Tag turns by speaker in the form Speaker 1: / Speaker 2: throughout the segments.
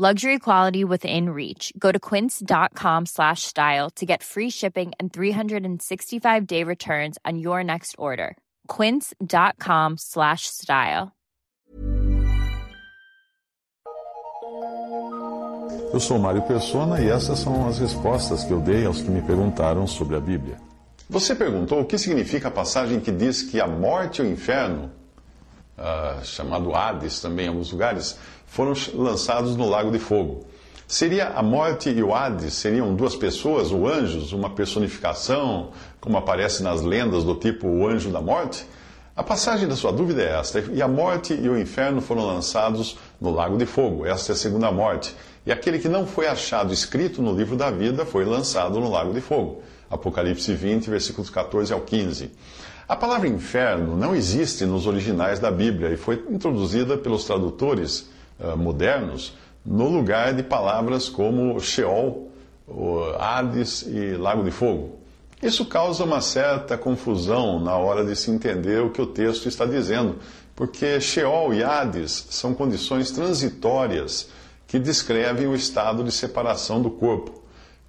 Speaker 1: Luxury quality within reach. Go to quince.com slash style to get free shipping and 365-day returns on your next order. quince.com slash style.
Speaker 2: Eu sou Mário Persona e essas são as respostas que eu dei aos que me perguntaram sobre a Bíblia. Você perguntou o que significa a passagem que diz que a morte e o inferno, uh, chamado Hades também em alguns lugares, foram lançados no lago de fogo. Seria a morte e o Hades seriam duas pessoas, ou anjos, uma personificação, como aparece nas lendas do tipo o anjo da morte? A passagem da sua dúvida é esta: e a morte e o inferno foram lançados no lago de fogo. Esta é a segunda morte. E aquele que não foi achado escrito no livro da vida foi lançado no lago de fogo. Apocalipse 20, versículos 14 ao 15. A palavra inferno não existe nos originais da Bíblia e foi introduzida pelos tradutores uh, modernos no lugar de palavras como Sheol, Hades e Lago de Fogo. Isso causa uma certa confusão na hora de se entender o que o texto está dizendo, porque Sheol e Hades são condições transitórias que descrevem o estado de separação do corpo.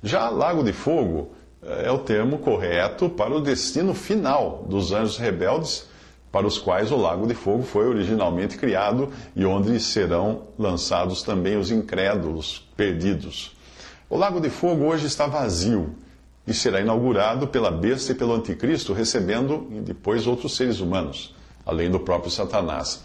Speaker 2: Já Lago de Fogo é o termo correto para o destino final dos anjos rebeldes, para os quais o lago de fogo foi originalmente criado e onde serão lançados também os incrédulos perdidos. O lago de fogo hoje está vazio e será inaugurado pela besta e pelo anticristo, recebendo depois outros seres humanos, além do próprio Satanás.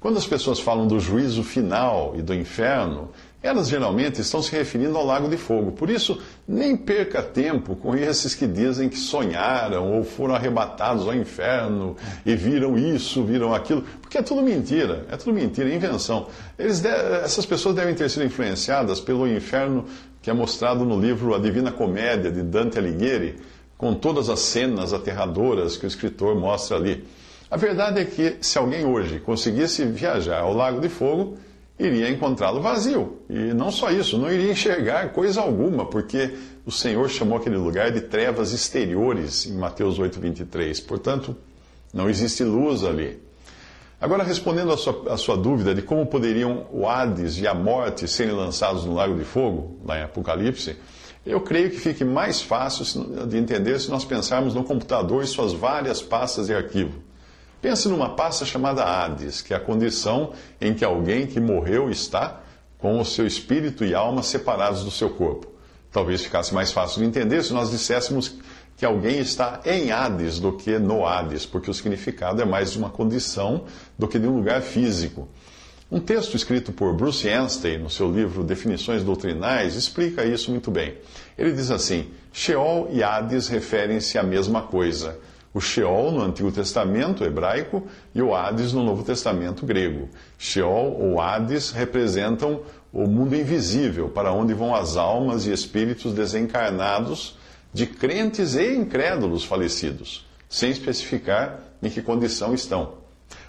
Speaker 2: Quando as pessoas falam do juízo final e do inferno, elas geralmente estão se referindo ao lago de fogo. Por isso, nem perca tempo com esses que dizem que sonharam ou foram arrebatados ao inferno e viram isso, viram aquilo, porque é tudo mentira, é tudo mentira, é invenção. Eles essas pessoas devem ter sido influenciadas pelo inferno que é mostrado no livro A Divina Comédia de Dante Alighieri, com todas as cenas aterradoras que o escritor mostra ali. A verdade é que se alguém hoje conseguisse viajar ao Lago de Fogo, iria encontrá-lo vazio. E não só isso, não iria enxergar coisa alguma, porque o Senhor chamou aquele lugar de trevas exteriores em Mateus 8, 23. Portanto, não existe luz ali. Agora, respondendo à sua, sua dúvida de como poderiam o Hades e a morte serem lançados no lago de fogo, lá em Apocalipse, eu creio que fique mais fácil de entender se nós pensarmos no computador e suas várias pastas de arquivo. Pense numa pasta chamada Hades, que é a condição em que alguém que morreu está com o seu espírito e alma separados do seu corpo. Talvez ficasse mais fácil de entender se nós disséssemos que alguém está em Hades do que no Hades, porque o significado é mais de uma condição do que de um lugar físico. Um texto escrito por Bruce Anstey no seu livro Definições Doutrinais explica isso muito bem. Ele diz assim: Sheol e Hades referem-se à mesma coisa o Sheol no Antigo Testamento hebraico e o Hades no Novo Testamento grego. Sheol ou Hades representam o mundo invisível, para onde vão as almas e espíritos desencarnados de crentes e incrédulos falecidos, sem especificar em que condição estão.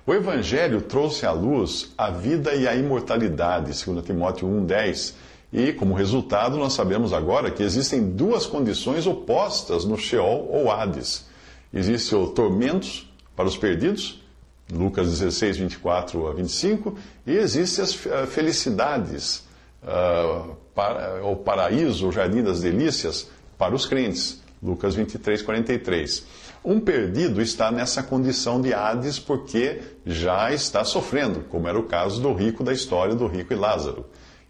Speaker 2: O Evangelho trouxe à luz a vida e a imortalidade, segundo Timóteo 1,10, e, como resultado, nós sabemos agora que existem duas condições opostas no Sheol ou Hades Existe o tormentos para os perdidos, Lucas 16, 24 a 25, e existem as eh, felicidades, uh, para, o paraíso, o jardim das delícias, para os crentes, Lucas 23, 43. Um perdido está nessa condição de Hades porque já está sofrendo, como era o caso do rico da história do rico e Lázaro.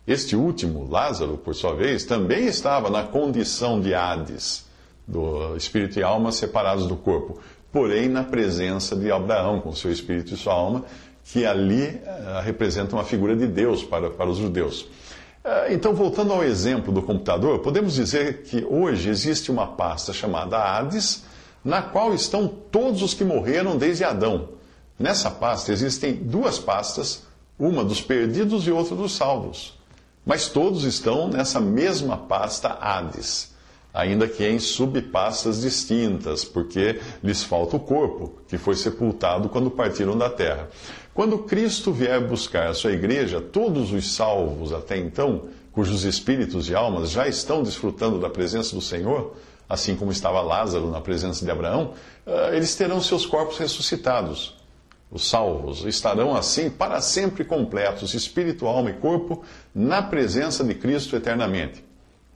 Speaker 2: Este último, Lázaro, por sua vez, também estava na condição de Hades do espírito e alma separados do corpo, porém na presença de Abraão, com seu espírito e sua alma, que ali uh, representa uma figura de Deus para, para os judeus. Uh, então, voltando ao exemplo do computador, podemos dizer que hoje existe uma pasta chamada Hades, na qual estão todos os que morreram desde Adão. Nessa pasta existem duas pastas, uma dos perdidos e outra dos salvos. Mas todos estão nessa mesma pasta Hades. Ainda que em subpastas distintas, porque lhes falta o corpo, que foi sepultado quando partiram da terra. Quando Cristo vier buscar a sua igreja, todos os salvos até então, cujos espíritos e almas já estão desfrutando da presença do Senhor, assim como estava Lázaro na presença de Abraão, eh, eles terão seus corpos ressuscitados. Os salvos estarão assim para sempre completos, espírito, alma e corpo, na presença de Cristo eternamente.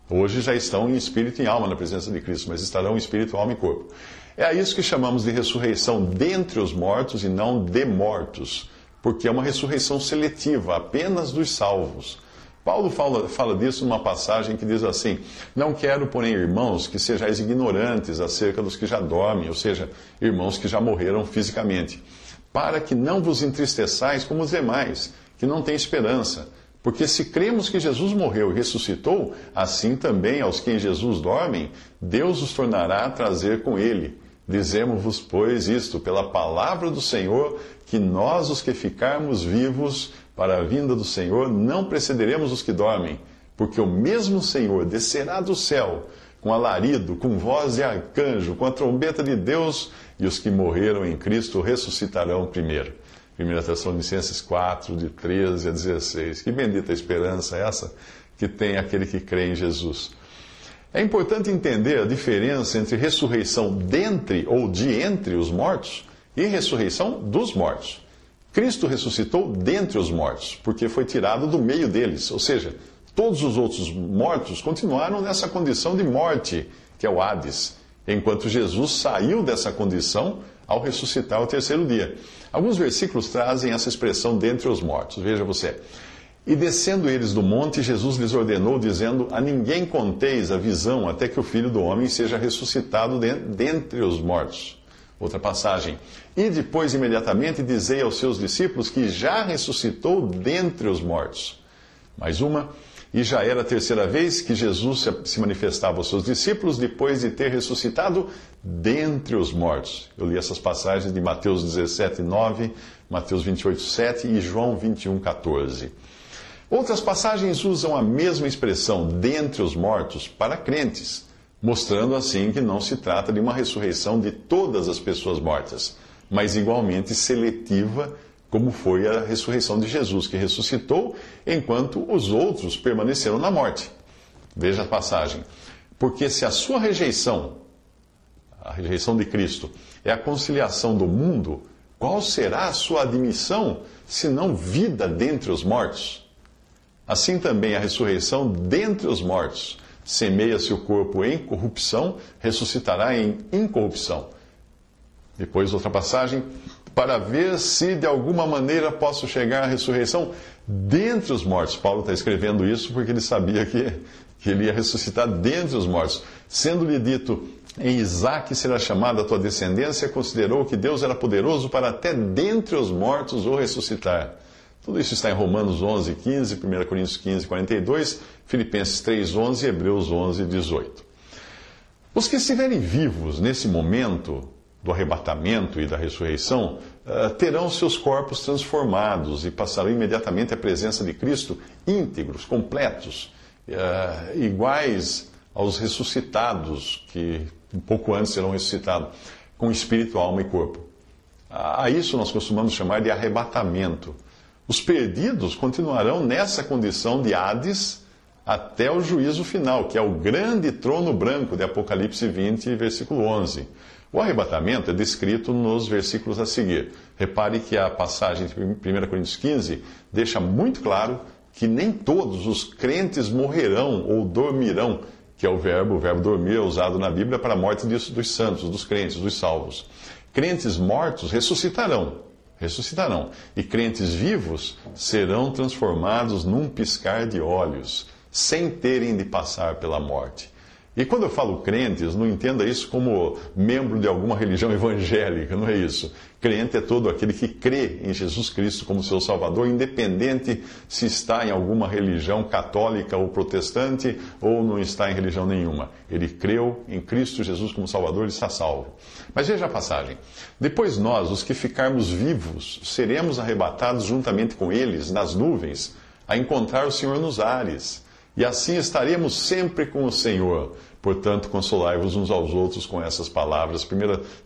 Speaker 2: Hoje já estão em espírito e alma na presença de Cristo, mas estarão em espírito, alma e corpo. É a isso que chamamos de ressurreição dentre os mortos e não de mortos, porque é uma ressurreição seletiva, apenas dos salvos. Paulo fala, fala disso numa passagem que diz assim: Não quero, porém, irmãos, que sejais ignorantes acerca dos que já dormem, ou seja, irmãos que já morreram fisicamente, para que não vos entristeçais como os demais, que não têm esperança. Porque se cremos que Jesus morreu e ressuscitou, assim também aos que em Jesus dormem, Deus os tornará a trazer com ele. Dizemos-vos, pois, isto, pela palavra do Senhor, que nós, os que ficarmos vivos para a vinda do Senhor, não precederemos os que dormem, porque o mesmo Senhor descerá do céu com alarido, com voz de arcanjo, com a trombeta de Deus, e os que morreram em Cristo ressuscitarão primeiro. 1 Tessalonicenses 4, de 13 a 16. Que bendita esperança é essa que tem aquele que crê em Jesus. É importante entender a diferença entre ressurreição dentre ou de entre os mortos e ressurreição dos mortos. Cristo ressuscitou dentre os mortos, porque foi tirado do meio deles, ou seja, todos os outros mortos continuaram nessa condição de morte, que é o Hades, enquanto Jesus saiu dessa condição ao ressuscitar o terceiro dia. Alguns versículos trazem essa expressão dentre os mortos. Veja você. E descendo eles do monte, Jesus lhes ordenou, dizendo: A ninguém conteis a visão até que o filho do homem seja ressuscitado dentre os mortos. Outra passagem. E depois, imediatamente, dizei aos seus discípulos que já ressuscitou dentre os mortos. Mais uma. E já era a terceira vez que Jesus se manifestava aos seus discípulos depois de ter ressuscitado dentre os mortos. Eu li essas passagens de Mateus 17, 9, Mateus 28, 7 e João 21, 14. Outras passagens usam a mesma expressão, dentre os mortos, para crentes, mostrando assim que não se trata de uma ressurreição de todas as pessoas mortas, mas igualmente seletiva, como foi a ressurreição de Jesus, que ressuscitou enquanto os outros permaneceram na morte. Veja a passagem. Porque se a sua rejeição, a rejeição de Cristo, é a conciliação do mundo, qual será a sua admissão, se não vida dentre os mortos? Assim também a ressurreição dentre os mortos. Semeia-se o corpo em corrupção, ressuscitará em incorrupção. Depois, outra passagem, para ver se de alguma maneira posso chegar à ressurreição dentre os mortos. Paulo está escrevendo isso porque ele sabia que, que ele ia ressuscitar dentre os mortos. Sendo-lhe dito, em Isaac será chamada a tua descendência, considerou que Deus era poderoso para até dentre os mortos o ressuscitar. Tudo isso está em Romanos 11, 15, 1 Coríntios 15, 42, Filipenses 3, 11 e Hebreus 11, 18. Os que estiverem vivos nesse momento do arrebatamento e da ressurreição eh, terão seus corpos transformados e passarão imediatamente à presença de Cristo íntegros, completos, eh, iguais aos ressuscitados, que um pouco antes serão ressuscitados, com espírito, alma e corpo. A isso nós costumamos chamar de arrebatamento. Os perdidos continuarão nessa condição de Hades até o juízo final, que é o grande trono branco de Apocalipse 20, versículo 11. O arrebatamento é descrito nos versículos a seguir. Repare que a passagem de 1 Coríntios 15 deixa muito claro que nem todos os crentes morrerão ou dormirão, que é o verbo, o verbo dormir é usado na Bíblia para a morte dos santos, dos crentes, dos salvos. Crentes mortos ressuscitarão, ressuscitarão. E crentes vivos serão transformados num piscar de olhos, sem terem de passar pela morte. E quando eu falo crentes, não entenda isso como membro de alguma religião evangélica, não é isso. Crente é todo aquele que crê em Jesus Cristo como seu Salvador, independente se está em alguma religião católica ou protestante ou não está em religião nenhuma. Ele creu em Cristo Jesus como Salvador e está salvo. Mas veja a passagem. Depois nós, os que ficarmos vivos, seremos arrebatados juntamente com eles nas nuvens a encontrar o Senhor nos ares e assim estaremos sempre com o Senhor. Portanto, consolai-vos uns aos outros com essas palavras. 1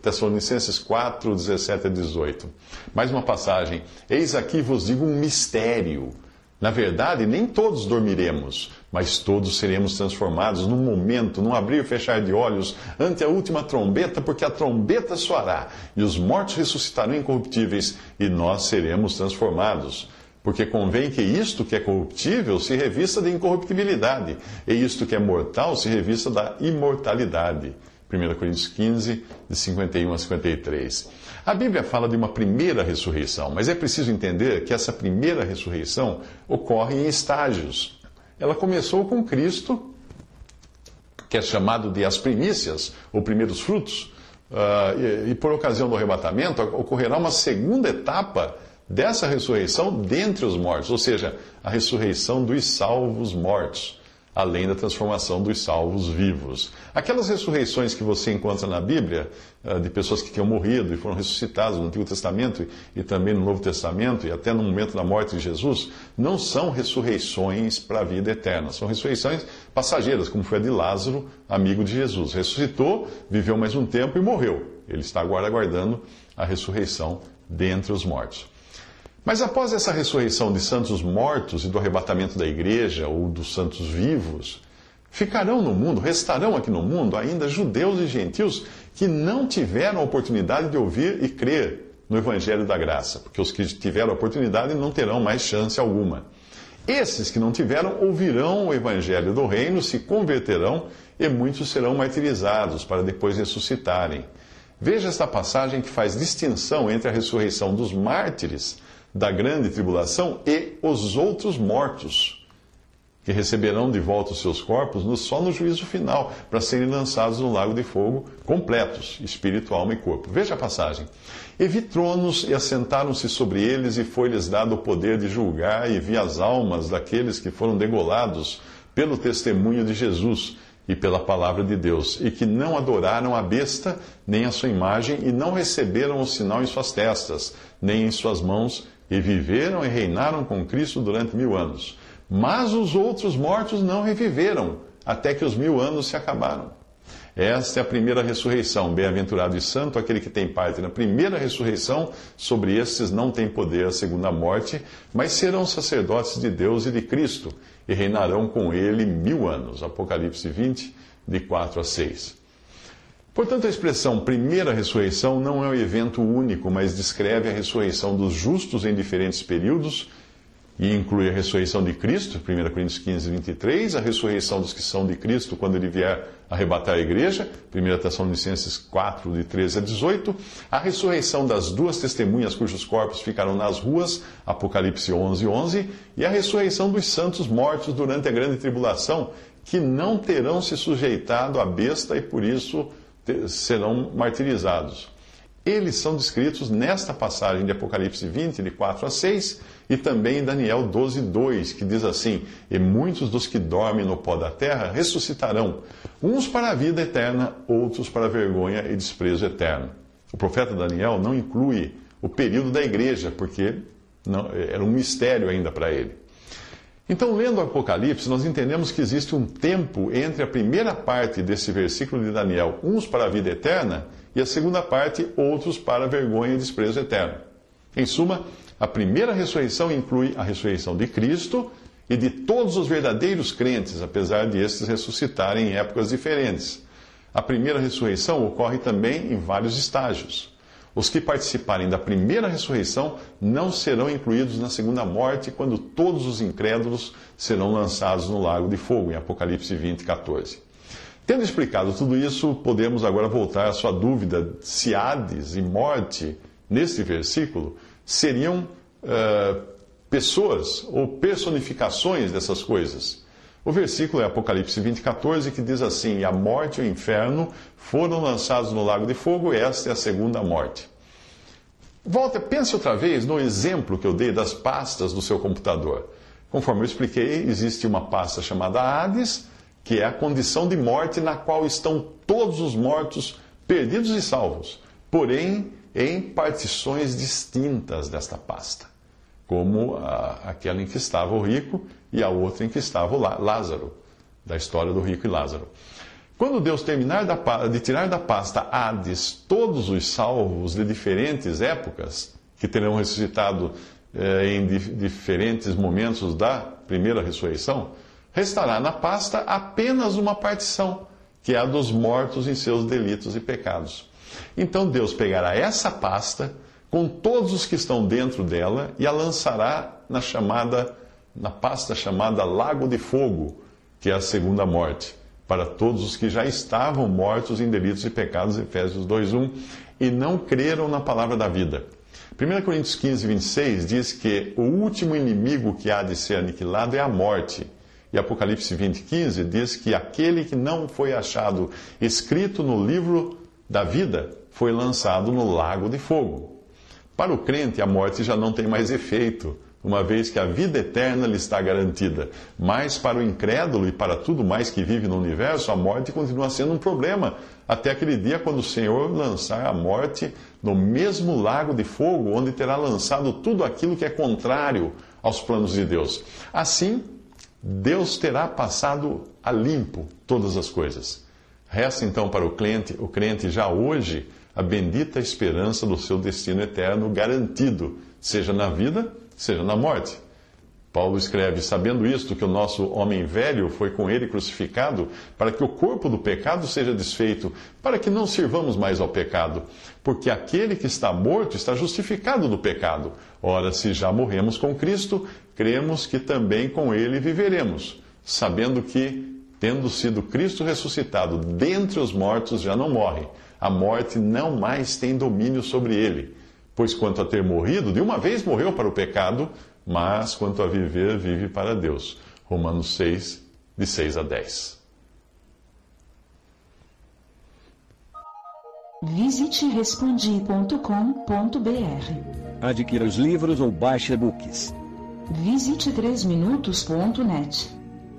Speaker 2: Tessalonicenses 4, 17 a 18. Mais uma passagem. Eis aqui vos digo um mistério. Na verdade, nem todos dormiremos, mas todos seremos transformados num momento, num abrir e fechar de olhos, ante a última trombeta, porque a trombeta soará, e os mortos ressuscitarão incorruptíveis, e nós seremos transformados. Porque convém que isto que é corruptível se revista de incorruptibilidade, e isto que é mortal se revista da imortalidade. 1 Coríntios 15, de 51 a 53. A Bíblia fala de uma primeira ressurreição, mas é preciso entender que essa primeira ressurreição ocorre em estágios. Ela começou com Cristo, que é chamado de as primícias, ou primeiros frutos, e, e por ocasião do arrebatamento ocorrerá uma segunda etapa dessa ressurreição dentre os mortos, ou seja, a ressurreição dos salvos mortos, além da transformação dos salvos vivos. Aquelas ressurreições que você encontra na Bíblia, ah, de pessoas que tinham morrido e foram ressuscitadas no Antigo Testamento e também no Novo Testamento, e até no momento da morte de Jesus, não são ressurreições para a vida eterna, são ressurreições passageiras, como foi a de Lázaro, amigo de Jesus. Ressuscitou, viveu mais um tempo e morreu. Ele está agora aguardando a ressurreição dentre os mortos. Mas após essa ressurreição de santos mortos e do arrebatamento da igreja ou dos santos vivos, ficarão no mundo, restarão aqui no mundo ainda judeus e gentios que não tiveram a oportunidade de ouvir e crer no Evangelho da Graça, porque os que tiveram a oportunidade não terão mais chance alguma. Esses que não tiveram ouvirão o Evangelho do Reino, se converterão e muitos serão martirizados para depois ressuscitarem. Veja esta passagem que faz distinção entre a ressurreição dos mártires da grande tribulação e os outros mortos, que receberão de volta os seus corpos no, só no juízo final, para serem lançados no lago de fogo completos, espírito, alma e corpo. Veja a passagem. E vi tronos e assentaram-se sobre eles, e foi-lhes dado o poder de julgar, e vi as almas daqueles que foram degolados pelo testemunho de Jesus e pela palavra de Deus, e que não adoraram a besta, nem a sua imagem, e não receberam o sinal em suas testas, nem em suas mãos, e viveram e reinaram com Cristo durante mil anos. Mas os outros mortos não reviveram, até que os mil anos se acabaram. Esta é a primeira ressurreição. Bem-aventurado e santo aquele que tem parte na primeira ressurreição. Sobre estes não tem poder a segunda morte, mas serão sacerdotes de Deus e de Cristo, e reinarão com ele mil anos. Apocalipse 20, de 4 a 6. Portanto, a expressão primeira ressurreição não é um evento único, mas descreve a ressurreição dos justos em diferentes períodos e inclui a ressurreição de Cristo, 1 Coríntios 15, 23, a ressurreição dos que são de Cristo quando ele vier arrebatar a igreja, 1 Tessalonicenses 4, de 13 a 18, a ressurreição das duas testemunhas cujos corpos ficaram nas ruas, Apocalipse 11, 11, e a ressurreição dos santos mortos durante a grande tribulação, que não terão se sujeitado à besta e por isso serão martirizados. Eles são descritos nesta passagem de Apocalipse 20, de 4 a 6, e também em Daniel 12, 2, que diz assim: E muitos dos que dormem no pó da terra ressuscitarão, uns para a vida eterna, outros para a vergonha e desprezo eterno. O profeta Daniel não inclui o período da igreja, porque não, era um mistério ainda para ele. Então, lendo o Apocalipse, nós entendemos que existe um tempo entre a primeira parte desse versículo de Daniel, uns para a vida eterna, e a segunda parte, outros para a vergonha e desprezo eterno. Em suma, a primeira ressurreição inclui a ressurreição de Cristo e de todos os verdadeiros crentes, apesar de estes ressuscitarem em épocas diferentes. A primeira ressurreição ocorre também em vários estágios. Os que participarem da primeira ressurreição não serão incluídos na segunda morte, quando todos os incrédulos serão lançados no lago de fogo, em Apocalipse 20, 14. Tendo explicado tudo isso, podemos agora voltar à sua dúvida se Hades e morte, neste versículo, seriam uh, pessoas ou personificações dessas coisas. O versículo é Apocalipse 20, 14, que diz assim: E a morte e o inferno foram lançados no lago de fogo, esta é a segunda morte. Volta, pense outra vez no exemplo que eu dei das pastas do seu computador. Conforme eu expliquei, existe uma pasta chamada Hades, que é a condição de morte na qual estão todos os mortos perdidos e salvos, porém em partições distintas desta pasta. Como a, aquela em que estava o rico e a outra em que estava o Lázaro, da história do rico e Lázaro. Quando Deus terminar de tirar da pasta Hades todos os salvos de diferentes épocas, que terão ressuscitado eh, em diferentes momentos da primeira ressurreição, restará na pasta apenas uma partição, que é a dos mortos em seus delitos e pecados. Então Deus pegará essa pasta com todos os que estão dentro dela e a lançará na chamada na pasta chamada Lago de Fogo, que é a segunda morte, para todos os que já estavam mortos em delitos e pecados, Efésios 2:1, e não creram na palavra da vida. 1 Coríntios 15, 26 diz que o último inimigo que há de ser aniquilado é a morte. E Apocalipse 20, 15 diz que aquele que não foi achado escrito no livro da vida foi lançado no lago de fogo. Para o crente, a morte já não tem mais efeito uma vez que a vida eterna lhe está garantida. Mas para o incrédulo e para tudo mais que vive no universo, a morte continua sendo um problema, até aquele dia quando o Senhor lançar a morte no mesmo lago de fogo, onde terá lançado tudo aquilo que é contrário aos planos de Deus. Assim, Deus terá passado a limpo todas as coisas. Resta então para o crente, o crente já hoje a bendita esperança do seu destino eterno garantido, seja na vida seja na morte. Paulo escreve: Sabendo isto, que o nosso homem velho foi com ele crucificado, para que o corpo do pecado seja desfeito, para que não sirvamos mais ao pecado. Porque aquele que está morto está justificado do pecado. Ora, se já morremos com Cristo, cremos que também com ele viveremos, sabendo que, tendo sido Cristo ressuscitado dentre os mortos, já não morre. A morte não mais tem domínio sobre ele. Pois quanto a ter morrido, de uma vez morreu para o pecado, mas quanto a viver, vive para Deus. Romanos 6, de 6 a 10.
Speaker 3: Visite respondi.com.br.
Speaker 4: Adquira os livros ou baixe e-books.
Speaker 3: Visite 3minutos.net.